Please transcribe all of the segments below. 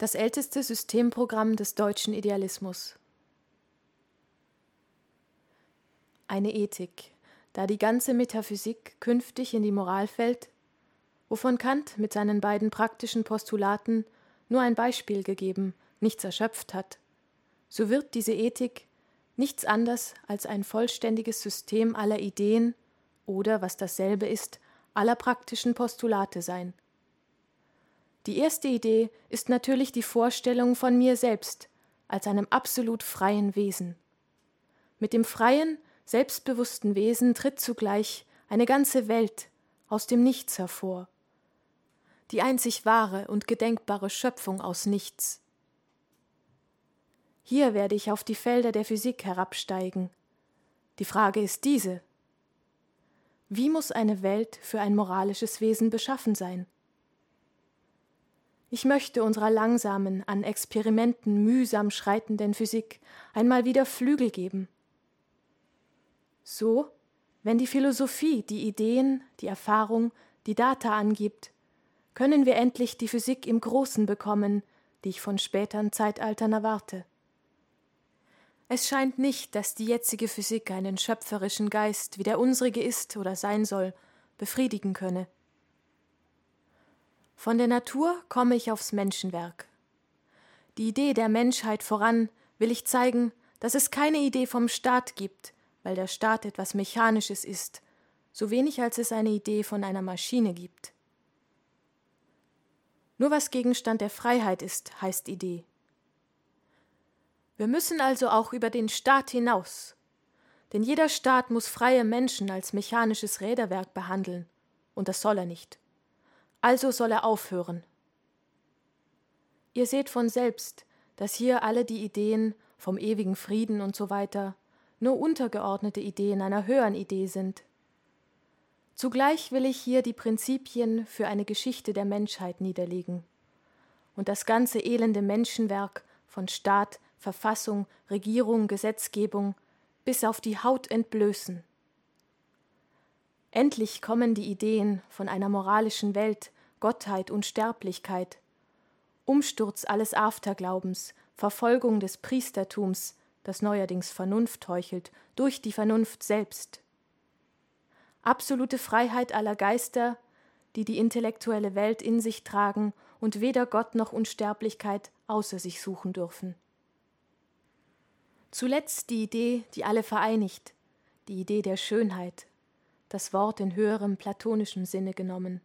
das älteste Systemprogramm des deutschen Idealismus. Eine Ethik, da die ganze Metaphysik künftig in die Moral fällt, wovon Kant mit seinen beiden praktischen Postulaten nur ein Beispiel gegeben, nichts erschöpft hat, so wird diese Ethik nichts anders als ein vollständiges System aller Ideen oder, was dasselbe ist, aller praktischen Postulate sein. Die erste Idee ist natürlich die Vorstellung von mir selbst als einem absolut freien Wesen. Mit dem freien, selbstbewussten Wesen tritt zugleich eine ganze Welt aus dem Nichts hervor. Die einzig wahre und gedenkbare Schöpfung aus Nichts. Hier werde ich auf die Felder der Physik herabsteigen. Die Frage ist diese. Wie muss eine Welt für ein moralisches Wesen beschaffen sein? Ich möchte unserer langsamen, an Experimenten mühsam schreitenden Physik einmal wieder Flügel geben. So, wenn die Philosophie die Ideen, die Erfahrung, die Data angibt, können wir endlich die Physik im Großen bekommen, die ich von späteren Zeitaltern erwarte. Es scheint nicht, dass die jetzige Physik einen schöpferischen Geist, wie der unsrige ist oder sein soll, befriedigen könne. Von der Natur komme ich aufs Menschenwerk. Die Idee der Menschheit voran will ich zeigen, dass es keine Idee vom Staat gibt, weil der Staat etwas Mechanisches ist, so wenig als es eine Idee von einer Maschine gibt. Nur was Gegenstand der Freiheit ist, heißt Idee. Wir müssen also auch über den Staat hinaus, denn jeder Staat muss freie Menschen als mechanisches Räderwerk behandeln, und das soll er nicht also soll er aufhören. Ihr seht von selbst, dass hier alle die Ideen vom ewigen Frieden und so weiter nur untergeordnete Ideen einer höheren Idee sind. Zugleich will ich hier die Prinzipien für eine Geschichte der Menschheit niederlegen und das ganze elende Menschenwerk von Staat, Verfassung, Regierung, Gesetzgebung bis auf die Haut entblößen. Endlich kommen die Ideen von einer moralischen Welt, Gottheit, Unsterblichkeit, Umsturz alles Afterglaubens, Verfolgung des Priestertums, das neuerdings Vernunft heuchelt, durch die Vernunft selbst. Absolute Freiheit aller Geister, die die intellektuelle Welt in sich tragen und weder Gott noch Unsterblichkeit außer sich suchen dürfen. Zuletzt die Idee, die alle vereinigt, die Idee der Schönheit, das Wort in höherem platonischen Sinne genommen.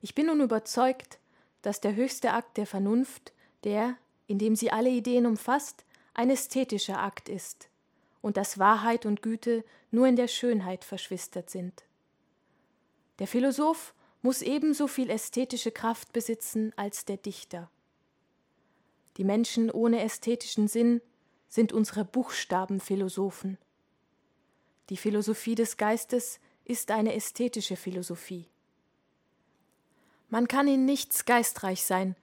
Ich bin nun überzeugt, dass der höchste Akt der Vernunft, der, indem sie alle Ideen umfasst, ein ästhetischer Akt ist und dass Wahrheit und Güte nur in der Schönheit verschwistert sind. Der Philosoph muss ebenso viel ästhetische Kraft besitzen als der Dichter. Die Menschen ohne ästhetischen Sinn sind unsere Buchstabenphilosophen. Die Philosophie des Geistes ist eine ästhetische Philosophie. Man kann in nichts geistreich sein,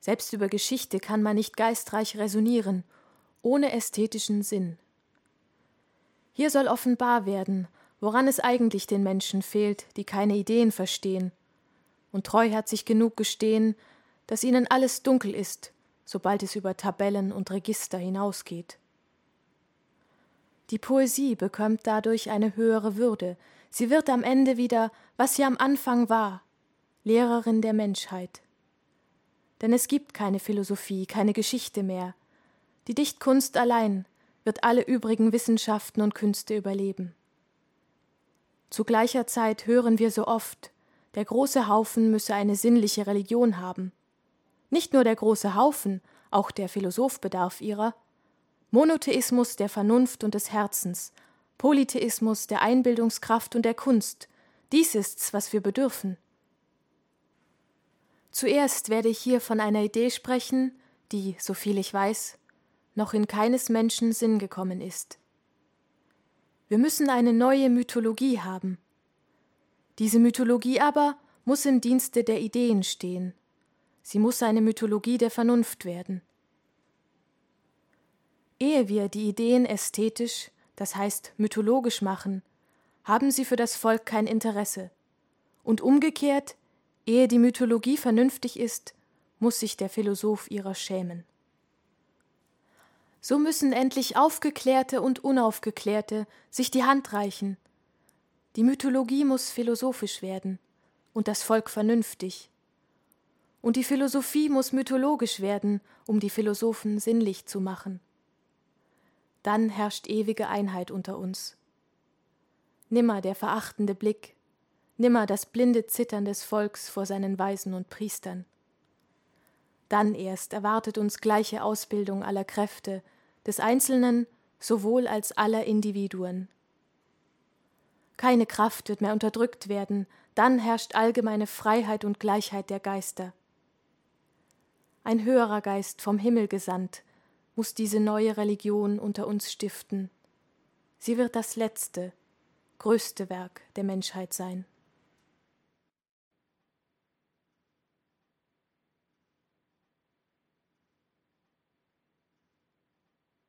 selbst über Geschichte kann man nicht geistreich resonieren, ohne ästhetischen Sinn. Hier soll offenbar werden, woran es eigentlich den Menschen fehlt, die keine Ideen verstehen, und treuherzig genug gestehen, dass ihnen alles dunkel ist, sobald es über Tabellen und Register hinausgeht. Die Poesie bekommt dadurch eine höhere Würde, sie wird am Ende wieder, was sie am Anfang war, Lehrerin der Menschheit. Denn es gibt keine Philosophie, keine Geschichte mehr. Die Dichtkunst allein wird alle übrigen Wissenschaften und Künste überleben. Zu gleicher Zeit hören wir so oft, der große Haufen müsse eine sinnliche Religion haben. Nicht nur der große Haufen, auch der Philosoph bedarf ihrer, Monotheismus der Vernunft und des Herzens, Polytheismus der Einbildungskraft und der Kunst, dies ist's, was wir bedürfen. Zuerst werde ich hier von einer Idee sprechen, die, soviel ich weiß, noch in keines Menschen Sinn gekommen ist. Wir müssen eine neue Mythologie haben. Diese Mythologie aber muss im Dienste der Ideen stehen. Sie muss eine Mythologie der Vernunft werden. Ehe wir die Ideen ästhetisch, das heißt mythologisch machen, haben sie für das Volk kein Interesse. Und umgekehrt, ehe die Mythologie vernünftig ist, muss sich der Philosoph ihrer schämen. So müssen endlich Aufgeklärte und Unaufgeklärte sich die Hand reichen. Die Mythologie muss philosophisch werden und das Volk vernünftig. Und die Philosophie muss mythologisch werden, um die Philosophen sinnlich zu machen. Dann herrscht ewige Einheit unter uns. Nimmer der verachtende Blick, nimmer das blinde Zittern des Volks vor seinen Weisen und Priestern. Dann erst erwartet uns gleiche Ausbildung aller Kräfte, des Einzelnen sowohl als aller Individuen. Keine Kraft wird mehr unterdrückt werden, dann herrscht allgemeine Freiheit und Gleichheit der Geister. Ein höherer Geist vom Himmel gesandt muss diese neue Religion unter uns stiften. Sie wird das letzte, größte Werk der Menschheit sein.